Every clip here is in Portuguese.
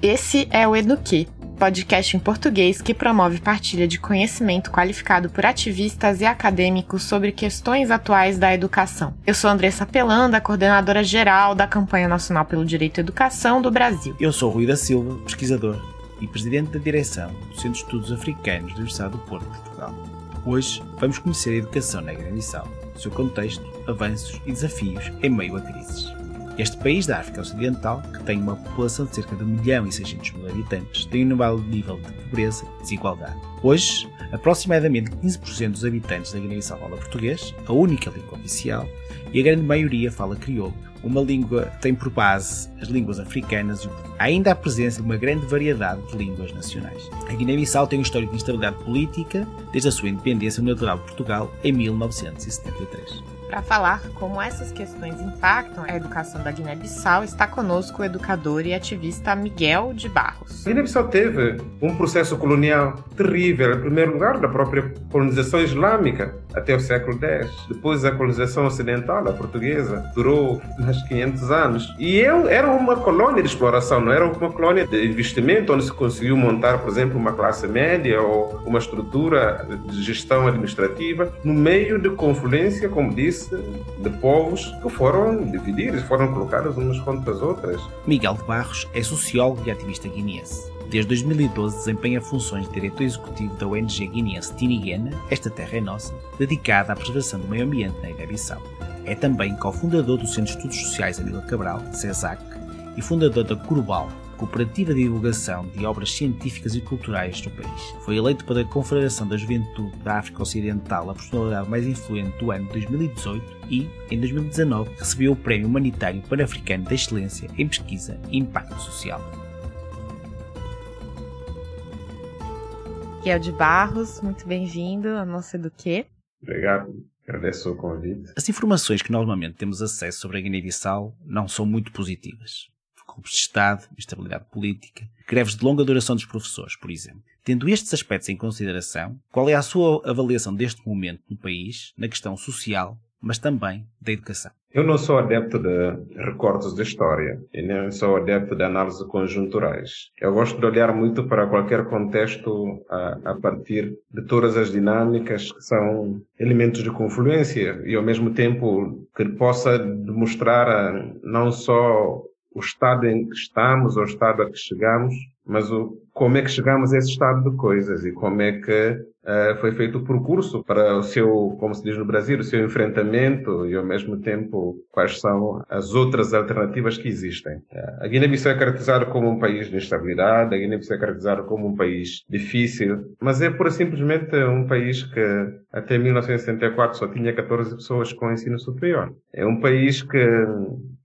Esse é o Eduque, podcast em português que promove partilha de conhecimento qualificado por ativistas e acadêmicos sobre questões atuais da educação. Eu sou Andressa Pelanda, coordenadora geral da Campanha Nacional pelo Direito à Educação do Brasil. Eu sou Rui da Silva, pesquisador e presidente da direção do Centro de Estudos Africanos da Universidade do Porto, Portugal. Hoje vamos conhecer a educação na Guiné-Bissau, seu contexto, avanços e desafios em meio a crises. Este país da África Ocidental, que tem uma população de cerca de 1 milhão e 600 mil habitantes, tem um elevado nível de pobreza e desigualdade. Hoje, aproximadamente 15% dos habitantes da Guiné-Bissau fala português, a única língua oficial, e a grande maioria fala crioulo, uma língua que tem por base as línguas africanas e há ainda a presença de uma grande variedade de línguas nacionais. A Guiné-Bissau tem um histórico de instabilidade política desde a sua independência no litoral de Portugal em 1973. Para falar como essas questões impactam a educação da Guiné-Bissau, está conosco o educador e ativista Miguel de Barros. A Guiné-Bissau teve um processo colonial terrível, em primeiro lugar, da própria colonização islâmica até o século X. Depois, a colonização ocidental, a portuguesa, durou mais de 500 anos. E era uma colônia de exploração, não era uma colônia de investimento, onde se conseguiu montar, por exemplo, uma classe média ou uma estrutura de gestão administrativa no meio de confluência, como disse, de povos que foram divididos, foram colocados umas contra as outras. Miguel de Barros é sociólogo e ativista guineense. Desde 2012 desempenha funções de diretor executivo da ONG guineense Tiniguena, Esta Terra é Nossa, dedicada à preservação do meio ambiente na Guiné-Bissau. É também cofundador do Centro de Estudos Sociais Amílcar Cabral, CESAC, e fundador da Curubal, cooperativa de divulgação de obras científicas e culturais do país. Foi eleito pela Confederação da Juventude da África Ocidental a personalidade mais influente do ano de 2018 e, em 2019, recebeu o Prémio Humanitário Pan-Africano da Excelência em Pesquisa e Impacto Social. Kiel de Barros, muito bem-vindo ao nosso Eduque. Obrigado. Agradeço o convite. As informações que normalmente temos acesso sobre a Guiné-Bissau não são muito positivas golpes de Estado, estabilidade política, greves de longa duração dos professores, por exemplo. Tendo estes aspectos em consideração, qual é a sua avaliação deste momento no país, na questão social, mas também da educação? Eu não sou adepto de recortes da história e nem sou adepto de análises conjunturais. Eu gosto de olhar muito para qualquer contexto a, a, partir de todas as dinâmicas que são elementos de confluência e ao mesmo tempo que possa demonstrar não só o estado em que estamos, ou o estado a que chegamos, mas o, como é que chegamos a esse estado de coisas e como é que foi feito o percurso para o seu, como se diz no Brasil, o seu enfrentamento e ao mesmo tempo quais são as outras alternativas que existem. Uh, a Guiné-Bissau é caracterizada como um país de instabilidade, a Guiné-Bissau é caracterizada como um país difícil, mas é pura simplesmente um país que até 1964 só tinha 14 pessoas com ensino superior. É um país que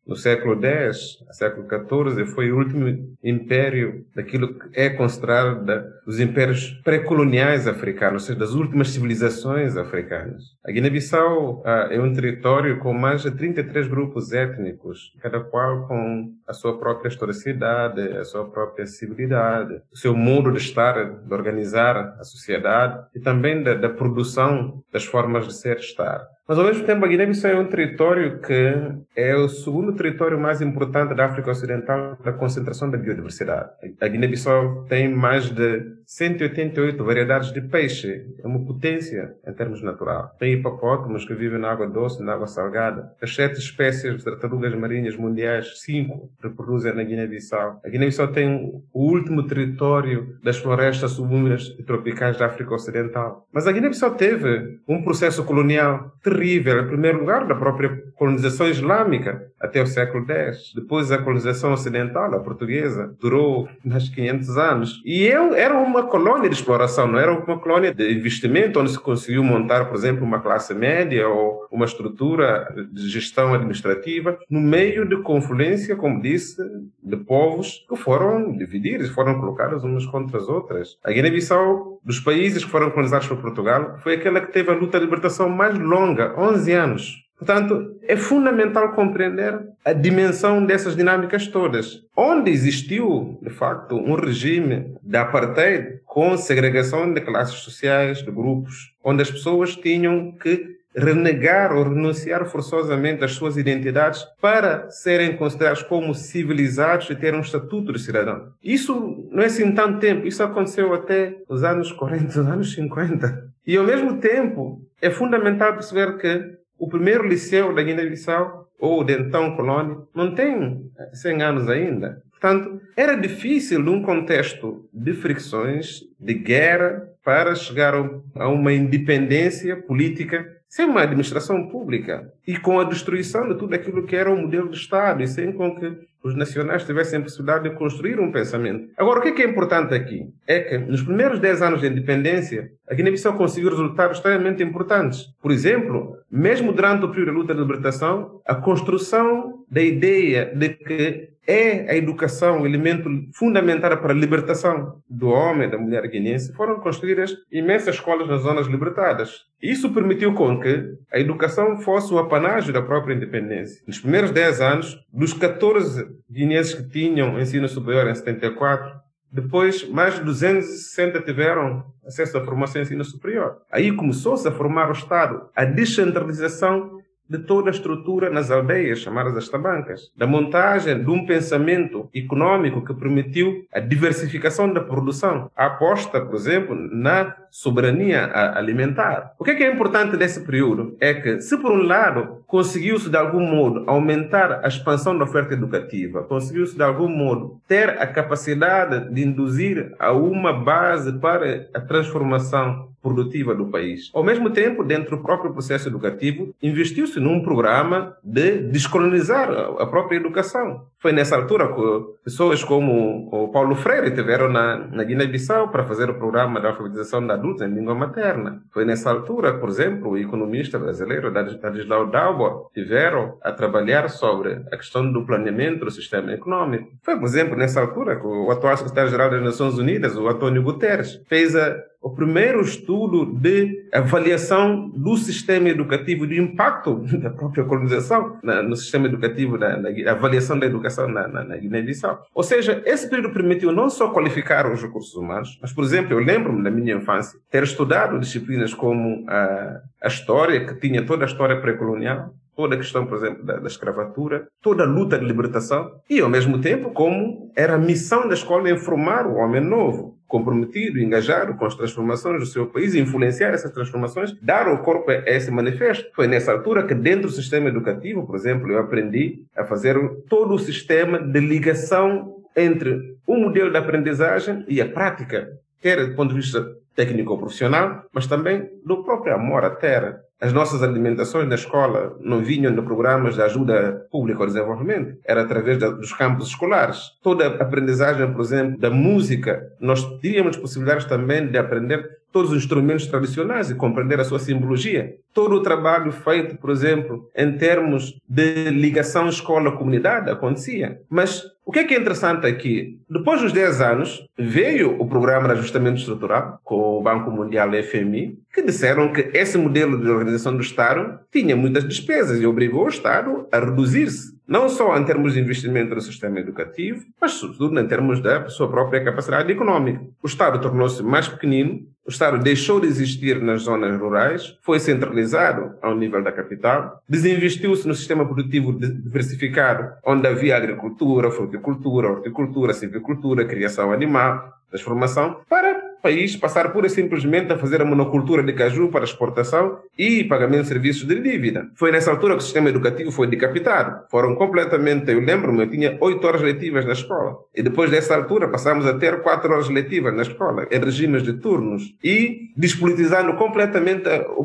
no século X, século XIV, foi o último império daquilo que é considerado dos impérios pré-coloniais africanos, ou seja, das últimas civilizações africanas. A Guiné-Bissau ah, é um território com mais de 33 grupos étnicos, cada qual com a sua própria historicidade, a sua própria civilidade, o seu modo de estar, de organizar a sociedade e também da, da produção das formas de ser estar. Mas ao mesmo tempo a Guiné-Bissau é um território que é o segundo território mais importante da África Ocidental da concentração da biodiversidade. A Guiné-Bissau tem mais de 188 variedades de peixe, é uma potência em termos naturais. Tem hipopótamos que vivem na água doce, na água salgada. As sete espécies de tartarugas marinhas mundiais, cinco reproduzem na Guiné-Bissau. A Guiné-Bissau tem o último território das florestas subúmidas e tropicais da África Ocidental. Mas a Guiné-Bissau teve um processo colonial terrível, em primeiro lugar, da própria colonização islâmica até o século X. Depois a colonização ocidental, a portuguesa, durou mais de 500 anos. E era uma colônia de exploração, não era uma colônia de investimento onde se conseguiu montar, por exemplo, uma classe média ou uma estrutura de gestão administrativa no meio de confluência, como disse, de povos que foram divididos, foram colocados umas contra as outras. A Guiné-Bissau, dos países que foram colonizados por Portugal, foi aquela que teve a luta de libertação mais longa 11 anos. Portanto, é fundamental compreender a dimensão dessas dinâmicas todas. Onde existiu, de facto, um regime de apartheid com segregação de classes sociais, de grupos, onde as pessoas tinham que renegar ou renunciar forçosamente às suas identidades para serem considerados como civilizados e ter um estatuto de cidadão. Isso não é assim tanto tempo, isso aconteceu até os anos 40, os anos 50. E ao mesmo tempo, é fundamental perceber que o primeiro liceu da Guiné-Bissau, ou de então colônia, não tem 100 anos ainda. Portanto, era difícil, num contexto de fricções, de guerra, para chegar a uma independência política sem uma administração pública e com a destruição de tudo aquilo que era o modelo de Estado e sem com que os nacionais tivessem a possibilidade de construir um pensamento. Agora, o que é, é importante aqui? É que nos primeiros 10 anos de independência, a Guiné-Bissau conseguiu resultados extremamente importantes. Por exemplo, mesmo durante o período da luta de libertação, a construção da ideia de que é a educação o elemento fundamental para a libertação do homem e da mulher guineense, foram construídas imensas escolas nas zonas libertadas. Isso permitiu com que a educação fosse o apanágio da própria independência. Nos primeiros 10 anos, dos 14 guineenses que tinham ensino superior em 74, depois, mais de 260 tiveram acesso à formação em ensino superior. Aí começou-se a formar o Estado, a descentralização de toda a estrutura nas aldeias, chamadas as tabancas, da montagem de um pensamento econômico que permitiu a diversificação da produção, a aposta, por exemplo, na soberania alimentar. O que é, que é importante desse período é que, se por um lado conseguiu-se de algum modo aumentar a expansão da oferta educativa, conseguiu-se de algum modo ter a capacidade de induzir a uma base para a transformação produtiva do país. Ao mesmo tempo, dentro do próprio processo educativo, investiu-se num programa de descolonizar a própria educação. Foi nessa altura que pessoas como o Paulo Freire tiveram na, na Guiné-Bissau para fazer o programa de alfabetização de adultos em língua materna. Foi nessa altura, por exemplo, o economista brasileiro Dadislau Dalbo tiveram a trabalhar sobre a questão do planeamento do sistema econômico. Foi, por exemplo, nessa altura que o atual secretário-geral das Nações Unidas, o Antônio Guterres, fez a o primeiro estudo de avaliação do sistema educativo, do impacto da própria colonização no sistema educativo, na, avaliação da educação na, na, na Guiné-Bissau. Ou seja, esse período permitiu não só qualificar os recursos humanos, mas, por exemplo, eu lembro-me na minha infância ter estudado disciplinas como a, a história, que tinha toda a história pré-colonial, toda a questão, por exemplo, da, da, escravatura, toda a luta de libertação, e ao mesmo tempo como era a missão da escola informar o homem novo, comprometido, engajado com as transformações do seu país, influenciar essas transformações, dar o corpo a esse manifesto. Foi nessa altura que dentro do sistema educativo, por exemplo, eu aprendi a fazer todo o sistema de ligação entre o modelo de aprendizagem e a prática, quer do ponto de vista técnico-profissional, mas também do próprio amor à terra. As nossas alimentações na escola não vinham de programas de ajuda pública ao desenvolvimento, era através dos campos escolares. Toda a aprendizagem, por exemplo, da música, nós teríamos possibilidades também de aprender todos os instrumentos tradicionais e compreender a sua simbologia. Todo o trabalho feito, por exemplo, em termos de ligação escola-comunidade acontecia. Mas o que é, que é interessante aqui? Depois dos 10 anos, veio o programa de ajustamento estrutural com o Banco Mundial e FMI, que disseram que esse modelo de organização do Estado tinha muitas despesas e obrigou o Estado a reduzir-se. Não só em termos de investimento no sistema educativo, mas sobretudo em termos da sua própria capacidade econômica. O Estado tornou-se mais pequenino, o Estado deixou de existir nas zonas rurais, foi centralizado ao nível da capital, desinvestiu-se no sistema produtivo diversificado, onde havia agricultura, fruticultura, horticultura, silvicultura, criação animal, transformação, para país passar pura e simplesmente a fazer a monocultura de caju para exportação e pagamento de serviços de dívida. Foi nessa altura que o sistema educativo foi decapitado. Foram completamente, eu lembro-me, eu tinha oito horas letivas na escola. E depois dessa altura passamos a ter quatro horas letivas na escola, em regimes de turnos. E despolitizando completamente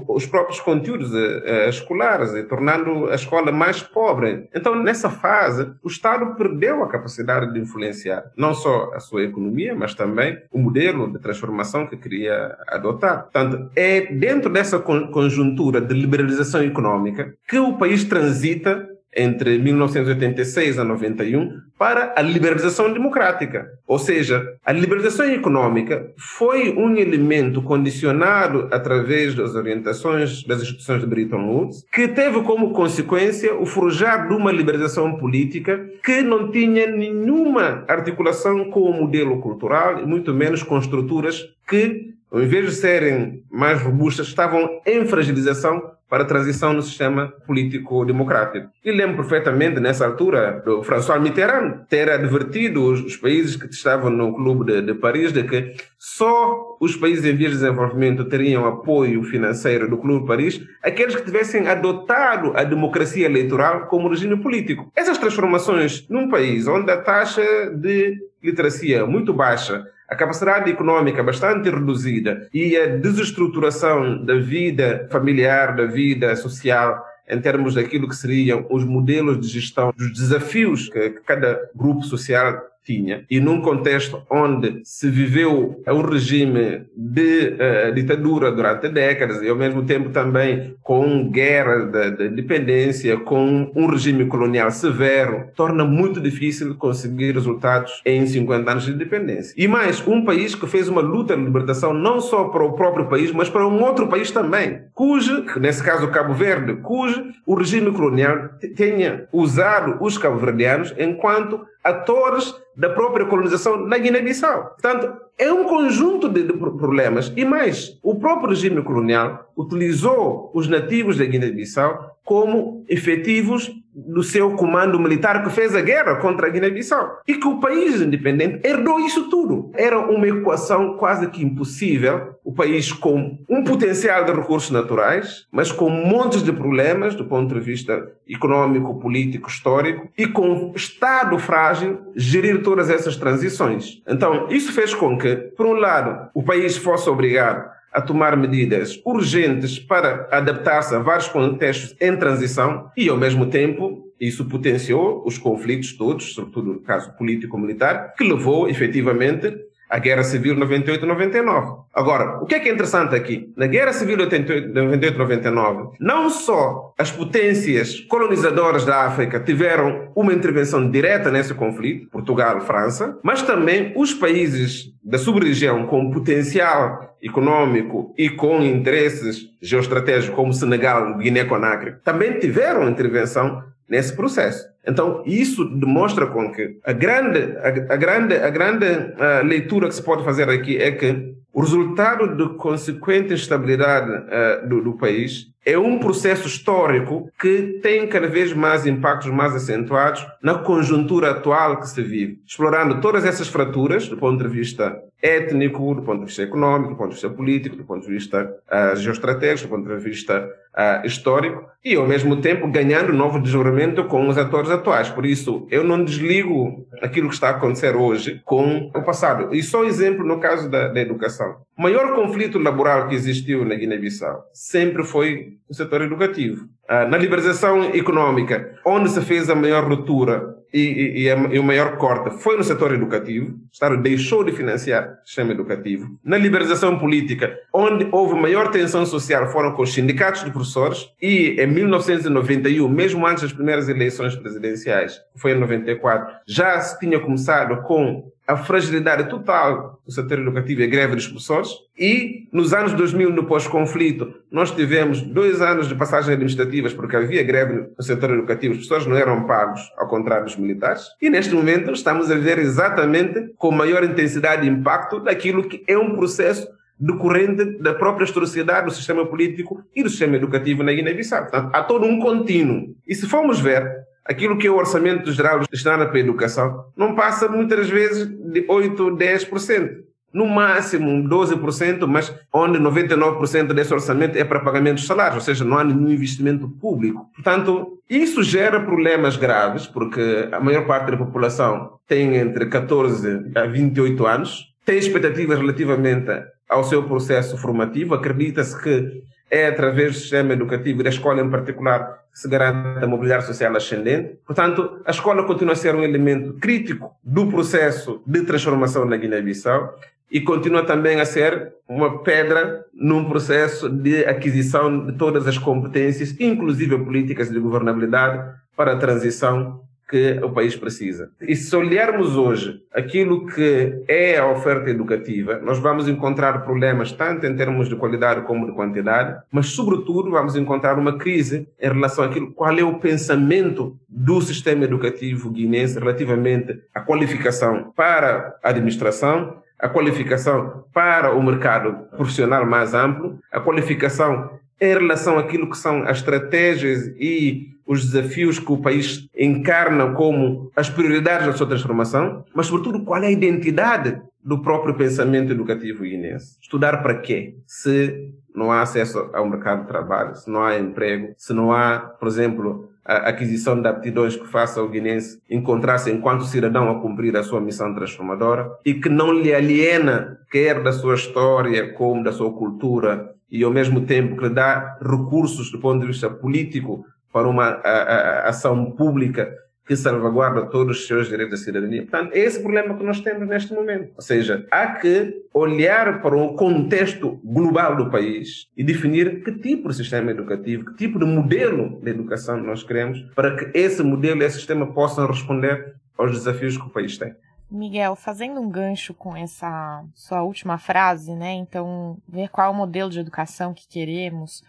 os próprios conteúdos eh, eh, escolares e tornando a escola mais pobre. Então, nessa fase, o Estado perdeu a capacidade de influenciar não só a sua economia, mas também o modelo de transformação transformação que queria adotar. Portanto, é dentro dessa conjuntura de liberalização econômica que o país transita entre 1986 a 91 para a liberalização democrática. Ou seja, a liberalização econômica foi um elemento condicionado através das orientações das instituições de Bretton Woods, que teve como consequência o forjar de uma liberalização política que não tinha nenhuma articulação com o modelo cultural e muito menos com estruturas que, ao invés de serem mais robustas, estavam em fragilização para a transição no sistema político-democrático. E lembro perfeitamente, nessa altura, do François Mitterrand ter advertido os, países que estavam no Clube de, de, Paris de que só os países em vias de desenvolvimento teriam apoio financeiro do Clube de Paris aqueles que tivessem adotado a democracia eleitoral como regime político. Essas transformações num país onde a taxa de literacia muito baixa, a capacidade econômica bastante reduzida e a desestruturação da vida familiar, da vida social, em termos daquilo que seriam os modelos de gestão, dos desafios que cada grupo social tinha. E num contexto onde se viveu um regime de uh, ditadura durante décadas e ao mesmo tempo também com guerra de, de independência, com um regime colonial severo, torna muito difícil conseguir resultados em 50 anos de independência. E mais, um país que fez uma luta de libertação não só para o próprio país, mas para um outro país também, cujo, nesse caso Cabo Verde, cujo o regime colonial tenha usado os cabo-verdianos enquanto atores da própria colonização na Guiné-Bissau. Portanto, é um conjunto de, de, problemas. E mais, o próprio regime colonial utilizou os nativos da Guiné-Bissau como efetivos do seu comando militar que fez a guerra contra a Guiné-Bissau. E que o país independente herdou isso tudo. Era uma equação quase que impossível. O país com um potencial de recursos naturais, mas com montes de problemas do ponto de vista econômico, político, histórico, e com Estado frágil gerir todas essas transições. Então, isso fez com que, por um lado, o país fosse obrigado a tomar medidas urgentes para adaptar-se a vários contextos em transição e, ao mesmo tempo, isso potenciou os conflitos todos, sobretudo no caso político-militar, que levou efetivamente à Guerra Civil 98-99. Agora, o que é que é interessante aqui? Na Guerra Civil 98-99, não só as potências colonizadoras da África tiveram uma intervenção direta nesse conflito, Portugal, França, mas também os países da sub-região com potencial econômico e com interesses geoestratégicos como Senegal, Guiné-Conakry, também tiveram intervenção nesse processo. Então, isso demonstra com que a grande, a, a grande, a grande uh, leitura que se pode fazer aqui é que o resultado de consequente instabilidade uh, do, do, país é um processo histórico que tem cada vez mais impactos mais acentuados na conjuntura atual que se vive, explorando todas essas fraturas do ponto de vista étnico, do ponto de vista econômico, do ponto de vista político, do ponto de vista uh, geoestratégico, do ponto de vista uh, histórico, e ao mesmo tempo ganhando novo desenvolvimento com os atores atuais. Por isso, eu não desligo aquilo que está a acontecer hoje com o passado. E só exemplo no caso da, da educação. O maior conflito laboral que existiu na Guiné-Bissau sempre foi o setor educativo. Uh, na liberalização econômica, onde se fez a maior ruptura e, e, e, e, o maior corte foi no setor educativo. O Estado deixou de financiar o sistema educativo. Na liberalização política, onde houve maior tensão social, foram com os sindicatos de professores. E em 1991, mesmo antes das primeiras eleições presidenciais, foi em 94, já se tinha começado com a fragilidade total do setor educativo e a greve dos professores. E nos anos 2000, no pós-conflito, nós tivemos dois anos de passagens administrativas porque havia greve no setor educativo, os professores não eram pagos, ao contrário dos militares. E neste momento estamos a ver exatamente com maior intensidade e impacto daquilo que é um processo decorrente da própria historicidade do sistema político e do sistema educativo na Guiné-Bissau. Portanto, há todo um contínuo. E se formos ver, aquilo que é o orçamento geral destinado para a educação não passa muitas vezes de 8, 10%. No máximo 12%, mas onde 99% desse orçamento é para pagamento de salários, ou seja, não há nenhum investimento público. Portanto, isso gera problemas graves, porque a maior parte da população tem entre 14 a 28 anos, tem expectativas relativamente ao seu processo formativo, acredita-se que é através do sistema educativo e da escola em particular que se garante a mobilidade social ascendente. Portanto, a escola continua a ser um elemento crítico do processo de transformação na Guiné-Bissau e continua também a ser uma pedra num processo de aquisição de todas as competências, inclusive políticas de governabilidade, para a transição que o país precisa. E se olharmos hoje aquilo que é a oferta educativa, nós vamos encontrar problemas tanto em termos de qualidade como de quantidade, mas sobretudo vamos encontrar uma crise em relação àquilo qual é o pensamento do sistema educativo guinense relativamente à qualificação para a administração, a qualificação para o mercado profissional mais amplo, a qualificação em relação àquilo que são as estratégias e os desafios que o país encarna como as prioridades da sua transformação, mas, sobretudo, qual é a identidade do próprio pensamento educativo guinense. Estudar para quê? Se não há acesso ao mercado de trabalho, se não há emprego, se não há, por exemplo, a aquisição de aptidões que faça o guinense encontrar-se enquanto cidadão a cumprir a sua missão transformadora e que não lhe aliena quer da sua história como da sua cultura e ao mesmo tempo que lhe dá recursos do ponto de vista político para uma a, a, ação pública que salvaguarda todos os seus direitos da cidadania. Portanto, é esse problema que nós temos neste momento. Ou seja, há que olhar para o contexto global do país e definir que tipo de sistema educativo, que tipo de modelo de educação nós queremos para que esse modelo e esse sistema possam responder aos desafios que o país tem. Miguel, fazendo um gancho com essa sua última frase, né? Então, ver qual é o modelo de educação que queremos.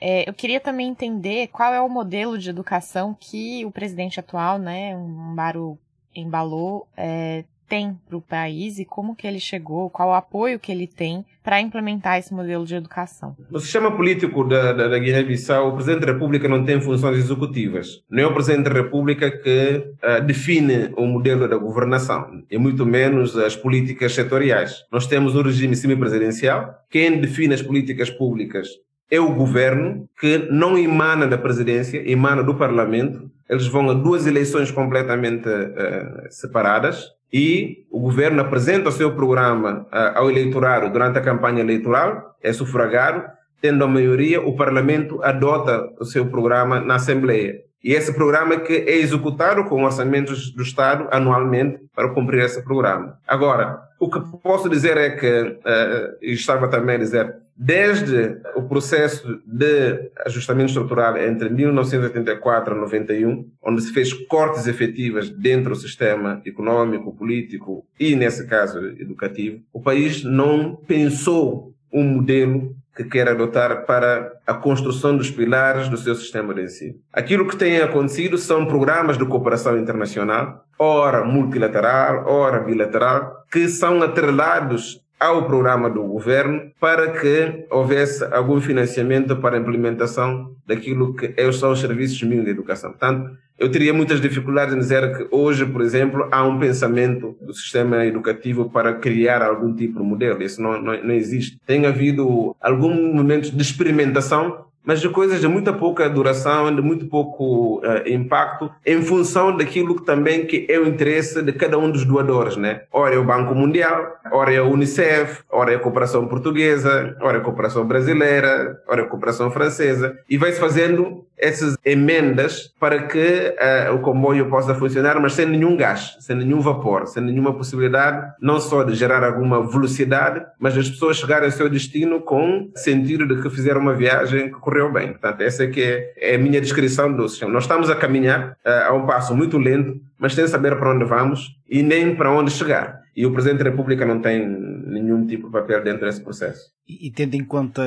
É, eu queria também entender qual é o modelo de educação que o presidente atual, né, Mbaro embalou, é, tem para o país e como que ele chegou, qual o apoio que ele tem para implementar esse modelo de educação. No sistema político da, da, da Guiné-Bissau, o Presidente da República não tem funções executivas. Não é o Presidente da República que uh, define o modelo da governação, e muito menos as políticas setoriais. Nós temos um regime semipresidencial. Quem define as políticas públicas é o governo que não emana da presidência, emana do parlamento. Eles vão a duas eleições completamente uh, separadas e o governo apresenta o seu programa uh, ao eleitorado durante a campanha eleitoral, é sufragado, tendo a maioria, o parlamento adota o seu programa na Assembleia. E esse programa que é executado com orçamentos do Estado anualmente para cumprir esse programa. Agora, o que posso dizer é que, uh, estava também a dizer, desde o processo de ajustamento estrutural entre 1984 e 91, onde se fez cortes efetivas dentro do sistema econômico, político e, nesse caso, educativo, o país não pensou um modelo que quer adotar para a construção dos pilares do seu sistema de ensino. Aquilo que tem acontecido são programas de cooperação internacional, ora multilateral, ora bilateral, que são atrelados ao programa do governo para que houvesse algum financiamento para a implementação daquilo que são os serviços mínimos de educação. Portanto, eu teria muitas dificuldades em dizer que hoje, por exemplo, há um pensamento do sistema educativo para criar algum tipo de modelo. Isso não, não, não existe. Tem havido algum momento de experimentação mas de coisas de muita pouca duração, de muito pouco uh, impacto, em função daquilo que também que é o interesse de cada um dos doadores, né? Ora é o Banco Mundial, ora é a Unicef, ora é a cooperação portuguesa, ora é a cooperação brasileira, ora é a cooperação francesa, e vai-se fazendo essas emendas para que uh, o comboio possa funcionar, mas sem nenhum gás, sem nenhum vapor, sem nenhuma possibilidade não só de gerar alguma velocidade, mas as pessoas chegarem ao seu destino com sentido de que fizeram uma viagem que correu bem. Portanto, essa é que é, é a minha descrição do sistema. Nós estamos a caminhar uh, a um passo muito lento, mas sem saber para onde vamos e nem para onde chegar. E o Presidente da República não tem nenhum tipo de papel dentro desse processo. E, e tendo em conta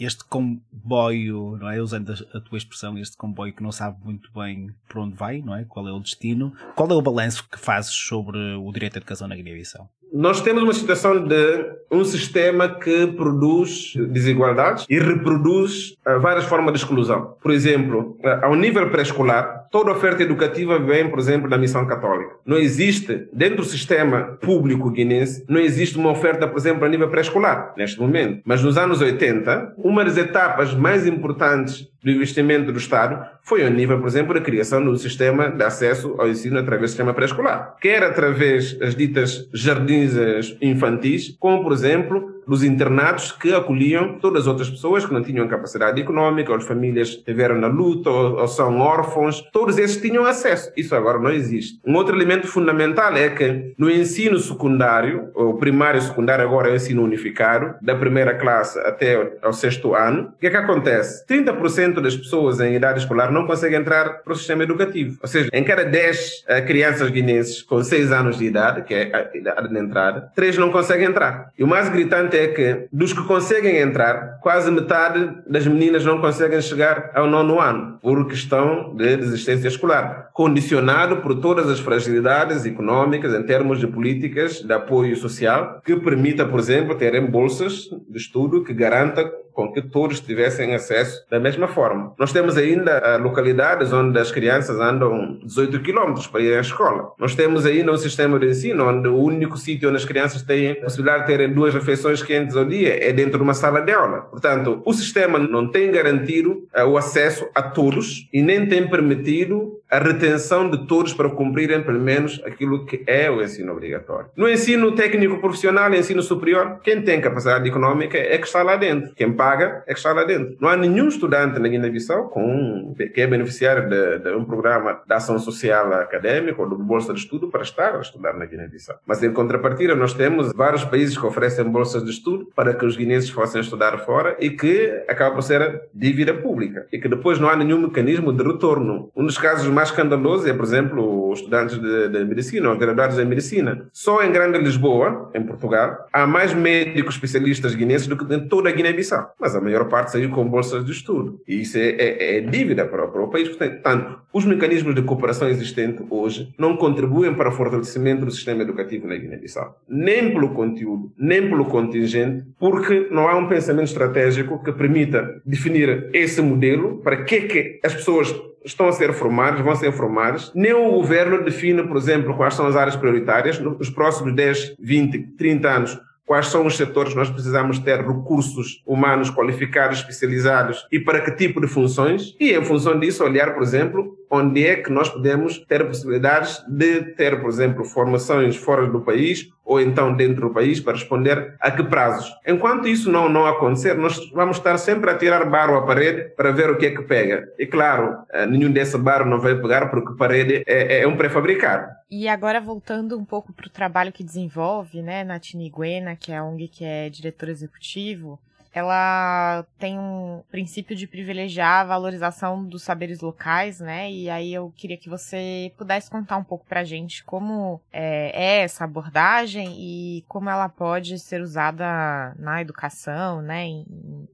este comboio, não é? Usando a, a, tua expressão, este comboio que não sabe muito bem por onde vai, não é? Qual é o destino? Qual é o balanço que fazes sobre o direito à educação na Guiné-Bissau? Nós temos uma situação de um sistema que produz desigualdades e reproduz uh, várias formas de exclusão. Por exemplo, uh, ao nível pré-escolar, toda oferta educativa vem, por exemplo, da missão católica. Não existe, dentro do sistema público guinense, não existe uma oferta, por exemplo, a nível pré-escolar, neste momento. Mas nos anos 80, uma das etapas mais importantes do investimento do Estado foi ao nível, por exemplo, da criação do sistema de acesso ao ensino através do sistema pré-escolar. Quer através das ditas jardins infantis, como, por exemplo, dos internatos que acolhiam todas as outras pessoas que não tinham capacidade econômica, ou as famílias estiveram na luta, ou, ou, são órfãos, todos esses tinham acesso. Isso agora não existe. Um outro elemento fundamental é que no ensino secundário, ou primário e secundário agora é o ensino unificado, da primeira classe até ao sexto ano, o que é que acontece? 30% das pessoas em idade escolar não conseguem entrar para o sistema educativo. Ou seja, em cada 10 uh, crianças guinenses com 6 anos de idade, que é a idade de entrada, 3 não conseguem entrar. E o mais gritante é que dos que conseguem entrar, quase metade das meninas não conseguem chegar ao nono ano, por questão de desistência escolar, condicionado por todas as fragilidades econômicas em termos de políticas de apoio social, que permita, por exemplo, terem bolsas de estudo que garanta com que todos tivessem acesso da mesma forma. Nós temos ainda ah, localidades onde as crianças andam 18 quilómetros para ir à escola. Nós temos ainda um sistema de ensino onde o único sítio onde as crianças têm a possibilidade de terem duas refeições quentes ao dia é dentro de uma sala de aula. Portanto, o sistema não tem garantido uh, o acesso a todos e nem tem permitido a retenção de todos para cumprirem pelo menos aquilo que é o ensino obrigatório. No ensino técnico profissional, ensino superior, quem tem capacidade econômica é que está lá dentro. Quem paga é que está lá dentro. Não há nenhum estudante na Guiné-Bissau com, que é beneficiário de, de, um programa de ação social académica ou de bolsa de estudo para estar a estudar na Guiné-Bissau. Mas em contrapartida, nós temos vários países que oferecem bolsas de estudo para que os guineenses possam estudar fora e que acaba por ser dívida pública e que depois não há nenhum mecanismo de retorno. Um dos casos mais escandalosos é, por exemplo, os estudantes de, de medicina ou graduados em medicina. Só em Grande Lisboa, em Portugal, há mais médicos especialistas guineenses do que em toda a Guiné-Bissau. Mas a maior parte saiu com bolsas de estudo. E isso é, é, é dívida para, para, o país. Portanto, os mecanismos de cooperação existentes hoje não contribuem para o fortalecimento do sistema educativo na Guiné-Bissau. Nem pelo conteúdo, nem pelo contingente, porque não há um pensamento estratégico que permita definir esse modelo para que, que as pessoas estão a ser formados, vão ser formados. Nem o governo define, por exemplo, quais são as áreas prioritárias nos próximos 10, 20, 30 anos quais são os setores que nós precisamos ter recursos humanos qualificados, especializados e para que tipo de funções. E em função disso, olhar, por exemplo, onde é que nós podemos ter possibilidades de ter, por exemplo, formações fora do país ou então dentro do país para responder a que prazos. Enquanto isso não, não acontecer, nós vamos estar sempre a tirar barro à parede para ver o que é que pega. E claro, eh, nenhum desse barro não vai pegar porque parede é, é um pré-fabricado. E agora voltando um pouco para o trabalho que desenvolve, né, na Tiniguena, que é a ONG que é diretor executivo, ela tem um princípio de privilegiar a valorização dos saberes locais, né? E aí eu queria que você pudesse contar um pouco pra gente como é, é essa abordagem e como ela pode ser usada na educação, né? Em,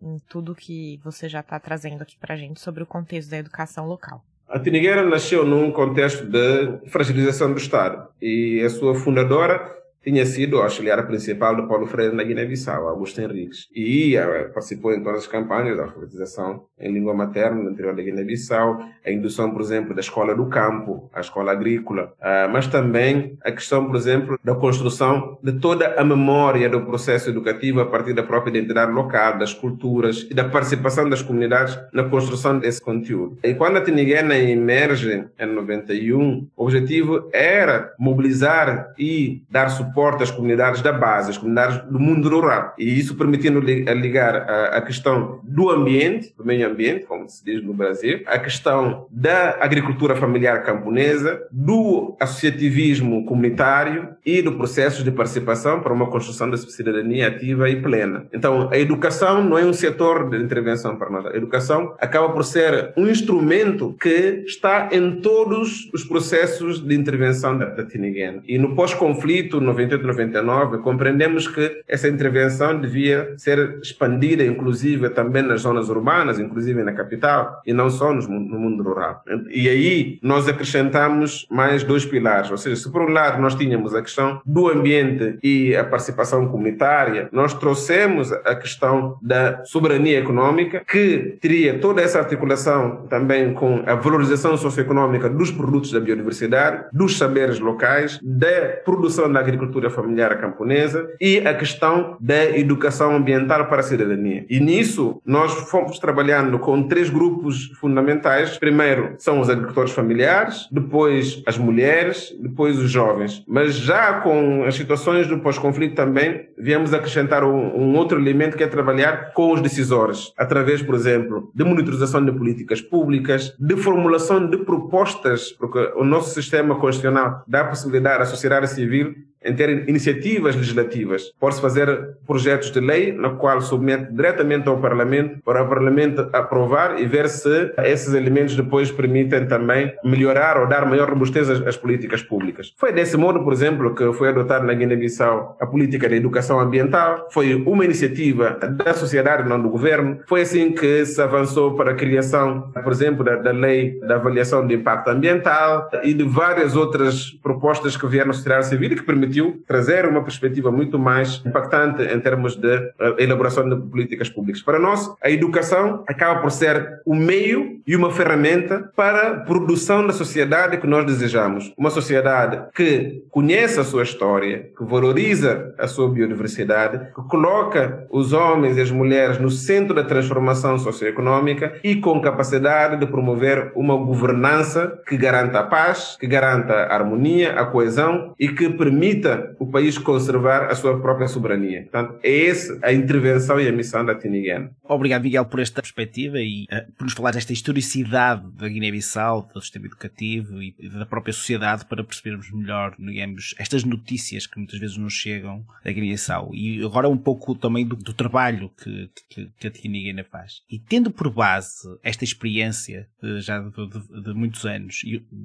em tudo que você já está trazendo aqui pra gente sobre o contexto da educação local. A Tinigueira nasceu num contexto de fragilização do Estado e a sua fundadora tinha sido auxiliar principal do Paulo Freire na Guiné-Bissau, Augusto Henriques. E uh, participou em todas as campanhas da alfabetização em língua materna no interior da Guiné-Bissau, a indução, por exemplo, da escola do campo, a escola agrícola, uh, mas também a questão, por exemplo, da construção de toda a memória do processo educativo a partir da própria identidade local, das culturas e da participação das comunidades na construção desse conteúdo. E quando a Tiniguena emerge em 91, o objetivo era mobilizar e dar suporte suporte às comunidades da base, às comunidades do mundo rural. E isso permitindo ligar a, questão do ambiente, do meio ambiente, como se diz no Brasil, a questão da agricultura familiar camponesa, do associativismo comunitário e do processo de participação para uma construção da cidadania ativa e plena. Então, a educação não é um setor de intervenção para nós. A educação acaba por ser um instrumento que está em todos os processos de intervenção da, da Tiniguena. E no pós-conflito, 98, 99, compreendemos que essa intervenção devia ser expandida, inclusive também nas zonas urbanas, inclusive na capital, e não só no mundo rural. E aí nós acrescentamos mais dois pilares, ou seja, se por um lado nós tínhamos a questão do ambiente e a participação comunitária, nós trouxemos a questão da soberania econômica, que teria toda essa articulação também com a valorização socioeconômica dos produtos da biodiversidade, dos saberes locais, da produção da agricultura agricultura familiar camponesa e a questão da educação ambiental para a cidadania. E nisso nós fomos trabalhando com três grupos fundamentais. Primeiro são os agricultores familiares, depois as mulheres, depois os jovens. Mas já com as situações do pós-conflito também viemos acrescentar um, um outro elemento que é trabalhar com os decisores, através, por exemplo, de monitorização de políticas públicas, de formulação de propostas, porque o nosso sistema constitucional dá a possibilidade à sociedade civil em ter iniciativas legislativas. Pode-se fazer projetos de lei, na qual submete diretamente ao Parlamento, para o Parlamento aprovar e ver se esses elementos depois permitem também melhorar ou dar maior robustez às, políticas públicas. Foi desse modo, por exemplo, que foi adotada na Guiné-Bissau a política de educação ambiental. Foi uma iniciativa da sociedade, não do governo. Foi assim que se avançou para a criação, por exemplo, da, da lei da avaliação de impacto ambiental e de várias outras propostas que vieram da sociedade civil que permitiram permitiu trazer uma perspectiva muito mais impactante em termos de uh, elaboração de políticas públicas. Para nós, a educação acaba por ser o meio e uma ferramenta para a produção da sociedade que nós desejamos. Uma sociedade que conhece a sua história, que valoriza a sua biodiversidade, que coloca os homens e as mulheres no centro da transformação socioeconômica e com capacidade de promover uma governança que garanta a paz, que garanta a harmonia, a coesão e que permita o país conservar a sua própria soberania. Portanto, é essa a intervenção e a missão da Tiniguena. Obrigado, Miguel, por esta perspectiva e uh, por nos falar desta historicidade da Guiné-Bissau, do sistema educativo e da própria sociedade para percebermos melhor, digamos, estas notícias que muitas vezes nos chegam da Guiné-Bissau. E agora um pouco também do, do trabalho que, que, que a Tiniguena faz. E tendo por base esta experiência uh, já de, de, de, muitos anos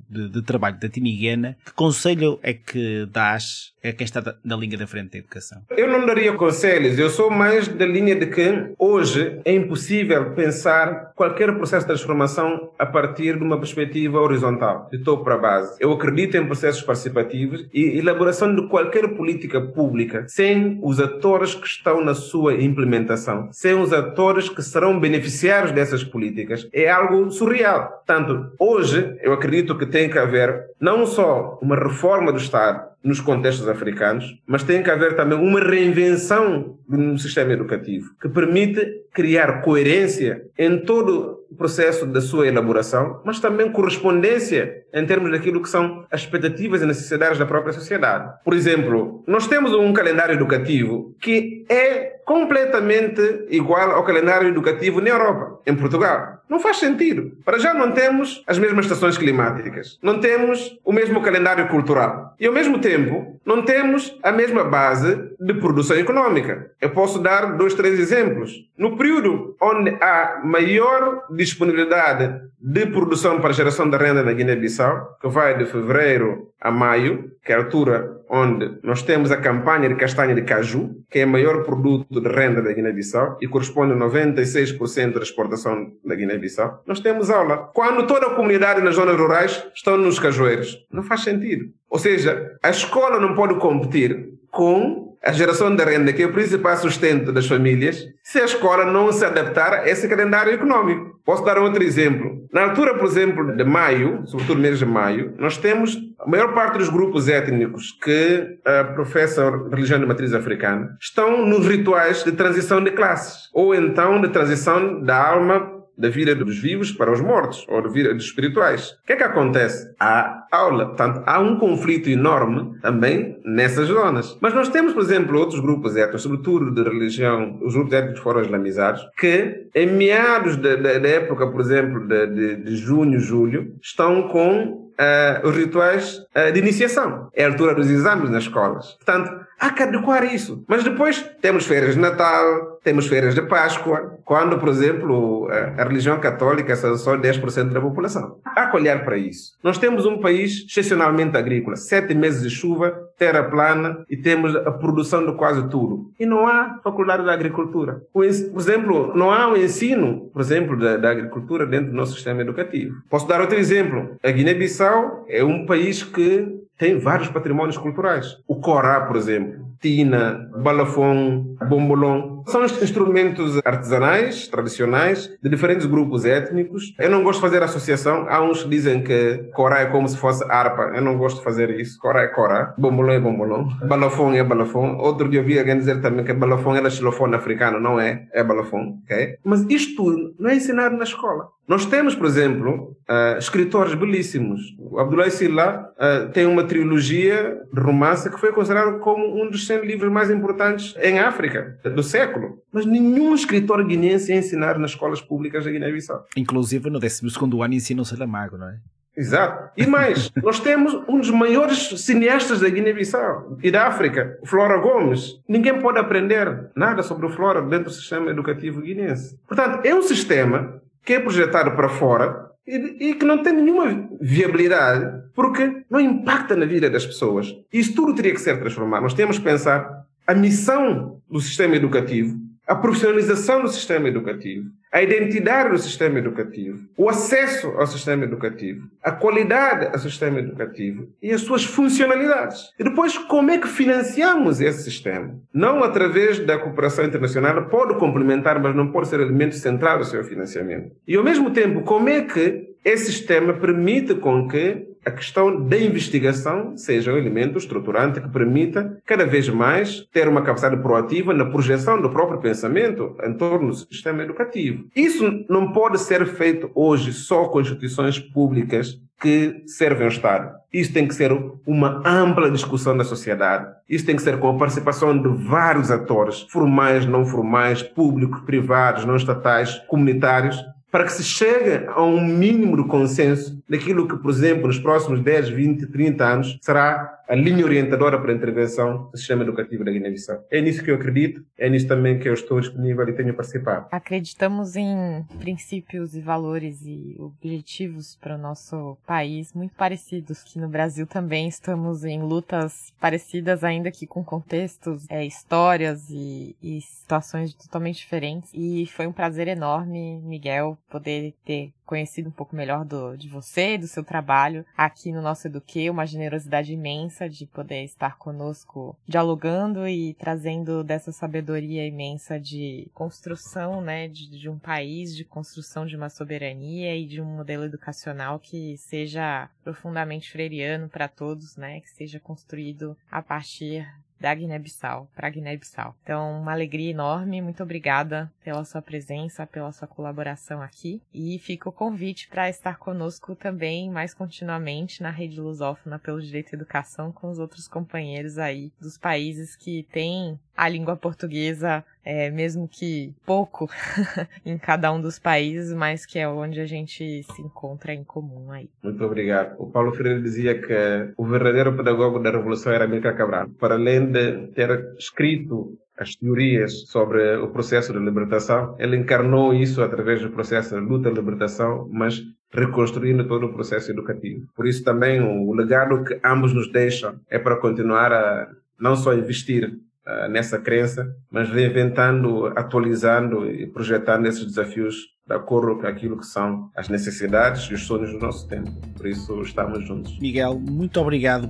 de, de trabalho da Tiniguena, que conselho é que dás a quem está na linha da frente da educação? Eu não daria conselhos, eu sou mais da linha de que hoje é impossível pensar qualquer processo de transformação a partir de uma perspectiva horizontal, de topo para base. Eu acredito em processos participativos e elaboração de qualquer política pública sem os atores que estão na sua implementação, sem os atores que serão beneficiários dessas políticas, é algo surreal. Tanto hoje, eu acredito que tem que haver não só uma reforma do Estado, nos contextos africanos, mas tem que haver também uma reinvenção do sistema educativo que permite criar coerência em todo o processo da sua elaboração, mas também correspondência em termos daquilo que são as expectativas e necessidades da própria sociedade. Por exemplo, nós temos um calendário educativo que é completamente igual ao calendário educativo na Europa, em Portugal. Não faz sentido. Para já não temos as mesmas estações climáticas, não temos o mesmo calendário cultural e, ao mesmo tempo, não temos a mesma base de produção econômica. Eu posso dar dois, três exemplos. No período onde há maior disponibilidade de produção para geração de renda na Guiné-Bissau, que vai de fevereiro a maio, que é a altura onde nós temos a campanha de castanha de caju, que é o maior produto de renda da Guiné-Bissau e corresponde a 96% da exportação da Guiné-Bissau, nós temos aula. Quando toda a comunidade nas zonas rurais estão nos cajueiros. Não faz sentido. Ou seja, a escola não pode competir com a geração de renda, que é o principal sustento das famílias, se a escola não se adaptar a esse calendário econômico. Posso dar outro exemplo. Na altura, por exemplo, de maio, sobretudo mês de maio, nós temos a maior parte dos grupos étnicos que uh, professam religião de matriz africana estão nos rituais de transição de classes, ou então de transição da alma da vida dos vivos para os mortos, ou da vida dos espirituais. O que é que acontece? Há aula, portanto, há um conflito enorme também nessas zonas. Mas nós temos, por exemplo, outros grupos étnicos, sobretudo de religião, os grupos étnicos foram islamizados, que em meados da, época, por exemplo, de, de, de junho, julho, estão com Uh, os rituais uh, de iniciação. É a altura dos exames nas escolas. Portanto, há que adequar isso. Mas depois temos férias de Natal, temos férias de Páscoa, quando, por exemplo, a religião católica são só 10% da população. Há que olhar para isso. Nós temos um país excepcionalmente agrícola, sete meses de chuva, terra plana e temos a produção de quase tudo. E não há faculdade de agricultura. Por exemplo, não há um ensino, por exemplo, da, da agricultura dentro do nosso sistema educativo. Posso dar outro exemplo. A Guiné-Bissau é um país que tem vários patrimónios culturais. O Corá, por exemplo, tina, balafon, bombolão. São instrumentos artesanais, tradicionais, de diferentes grupos étnicos. Eu não gosto de fazer associação. Há uns que dizem que Corá é como se fosse harpa. Eu não gosto de fazer isso. Corá é Corá, bombolão é bombolão, balafon é balafon. Outro dia eu vi alguém dizer também que balafon é xilofone africano. Não é, é balafon. Okay? Mas isto tudo não é ensinado na escola. Nós temos, por exemplo, uh, escritores belíssimos. O Abdullah Silla uh, tem uma trilogia de romance que foi considerado como um dos 100 livros mais importantes em África do século. Mas nenhum escritor guineense é ensinar nas escolas públicas da Guiné-Bissau. Inclusive no 12 ano ensina o Saramago, não é? Exato. E mais, nós temos um dos maiores cineastas da Guiné-Bissau e da África, Flora Gomes. Ninguém pode aprender nada sobre o Flora dentro do sistema educativo guinense. Portanto, é um sistema que é projetado para fora e, e, que não tem nenhuma viabilidade porque não impacta na vida das pessoas. Isso tudo teria que ser transformado. Nós temos que pensar a missão do sistema educativo a profissionalização do sistema educativo, a identidade do sistema educativo, o acesso ao sistema educativo, a qualidade ao sistema educativo e as suas funcionalidades. E depois, como é que financiamos esse sistema? Não através da cooperação internacional, pode complementar, mas não pode ser elemento central do seu financiamento. E ao mesmo tempo, como é que esse sistema permite com que a questão da investigação seja um elemento estruturante que permita cada vez mais ter uma capacidade proativa na projeção do próprio pensamento em torno do sistema educativo. Isso não pode ser feito hoje só com instituições públicas que servem ao Estado. Isso tem que ser uma ampla discussão da sociedade. Isso tem que ser com a participação de vários atores, formais, não formais, públicos, privados, não estatais, comunitários, para que se chegue a um mínimo de consenso daquilo que, por exemplo, nos próximos 10, 20, 30 anos será a linha orientadora para a intervenção do sistema educativo da Guiné-Bissau. É nisso que eu acredito, é nisso também que eu estou disponível e tenho participado. Acreditamos em princípios e valores e objetivos para o nosso país muito parecidos, que no Brasil também estamos em lutas parecidas, ainda que com contextos, é, histórias e, e situações totalmente diferentes. E foi um prazer enorme, Miguel, poder ter conhecido um pouco melhor do, de você, do seu trabalho aqui no nosso Eduque, uma generosidade imensa de poder estar conosco dialogando e trazendo dessa sabedoria imensa de construção, né, de, de um país, de construção de uma soberania e de um modelo educacional que seja profundamente freiriano para todos, né, que seja construído a partir da Guiné-Bissau, para Guiné-Bissau. Então, uma alegria enorme, muito obrigada pela sua presença, pela sua colaboração aqui e fica o convite para estar conosco também mais continuamente na Rede Lusófona pelo Direito à Educação com os outros companheiros aí dos países que têm a língua portuguesa, é, mesmo que pouco em cada um dos países, mas que é onde a gente se encontra em comum aí. Muito obrigado. O Paulo Freire dizia que o verdadeiro pedagogo da Revolução era Amílcar Cabral. Para além de ter escrito as teorias sobre o processo de libertação, ele encarnou isso através do processo de luta e libertação, mas reconstruindo todo o processo educativo. Por isso também o legado que ambos nos deixam é para continuar a não só investir uh, nessa crença, mas reinventando, atualizando e projetando esses desafios de acordo com aquilo que são as necessidades e os sonhos do nosso tempo. Por isso estamos juntos. Miguel, muito obrigado.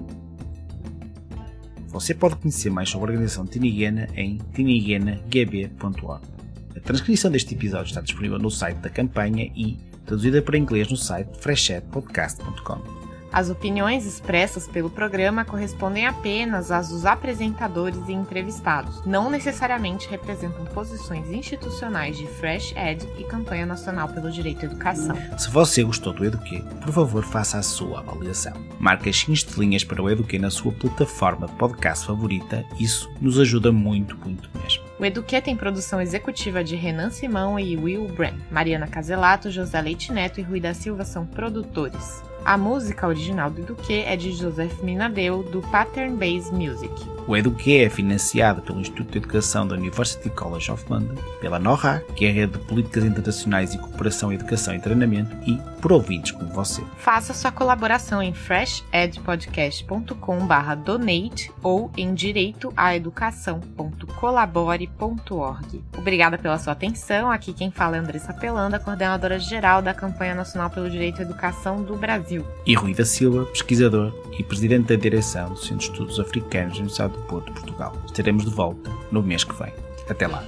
Você pode conhecer mais sobre a organização Tiniguena em tiniguenagb.org. A transcrição deste episódio está disponível no site da campanha e traduzida para inglês no site freshchatpodcast.com. As opiniões expressas pelo programa correspondem apenas às dos apresentadores e entrevistados, não necessariamente representam posições institucionais de Fresh Ed e Campanha Nacional pelo Direito à Educação. Se você gostou do Eduque, por favor faça a sua avaliação. Marque as 5 estrelinhas para o Eduque na sua plataforma de podcast favorita, isso nos ajuda muito, muito mesmo. O Eduque tem produção executiva de Renan Simão e Will Brand. Mariana Caselato, José Leite Neto e Rui da Silva são produtores. A música original do Eduque é de Joseph Minadeu, do Pattern Base Music. O Eduque é financiado pelo Instituto de Educação da University College of London, pela NORA, que é a Rede de Políticas Internacionais e Cooperação, Educação e Treinamento, e por ouvintes como você. Faça sua colaboração em freshedpodcast.com/donate ou em direitoaeducação.colabore.org. Obrigada pela sua atenção. Aqui quem fala é Andressa Pelanda, coordenadora geral da Campanha Nacional pelo Direito à Educação do Brasil. E Rui da Silva, pesquisador e presidente da direção do Centro de Estudos Africanos da Universidade do Porto, Portugal. Estaremos de volta no mês que vem. Até lá.